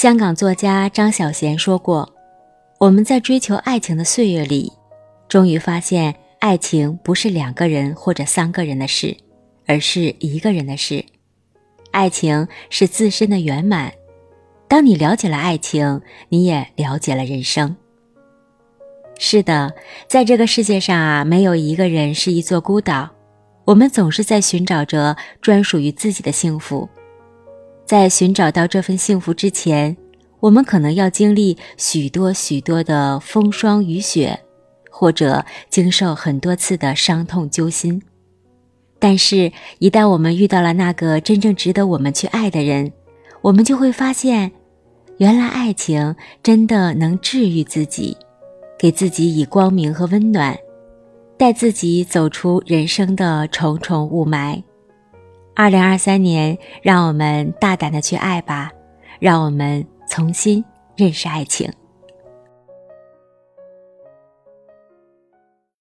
香港作家张小娴说过：“我们在追求爱情的岁月里，终于发现，爱情不是两个人或者三个人的事，而是一个人的事。爱情是自身的圆满。当你了解了爱情，你也了解了人生。是的，在这个世界上啊，没有一个人是一座孤岛。我们总是在寻找着专属于自己的幸福。”在寻找到这份幸福之前，我们可能要经历许多许多的风霜雨雪，或者经受很多次的伤痛揪心。但是，一旦我们遇到了那个真正值得我们去爱的人，我们就会发现，原来爱情真的能治愈自己，给自己以光明和温暖，带自己走出人生的重重雾霾。二零二三年，让我们大胆的去爱吧，让我们重新认识爱情。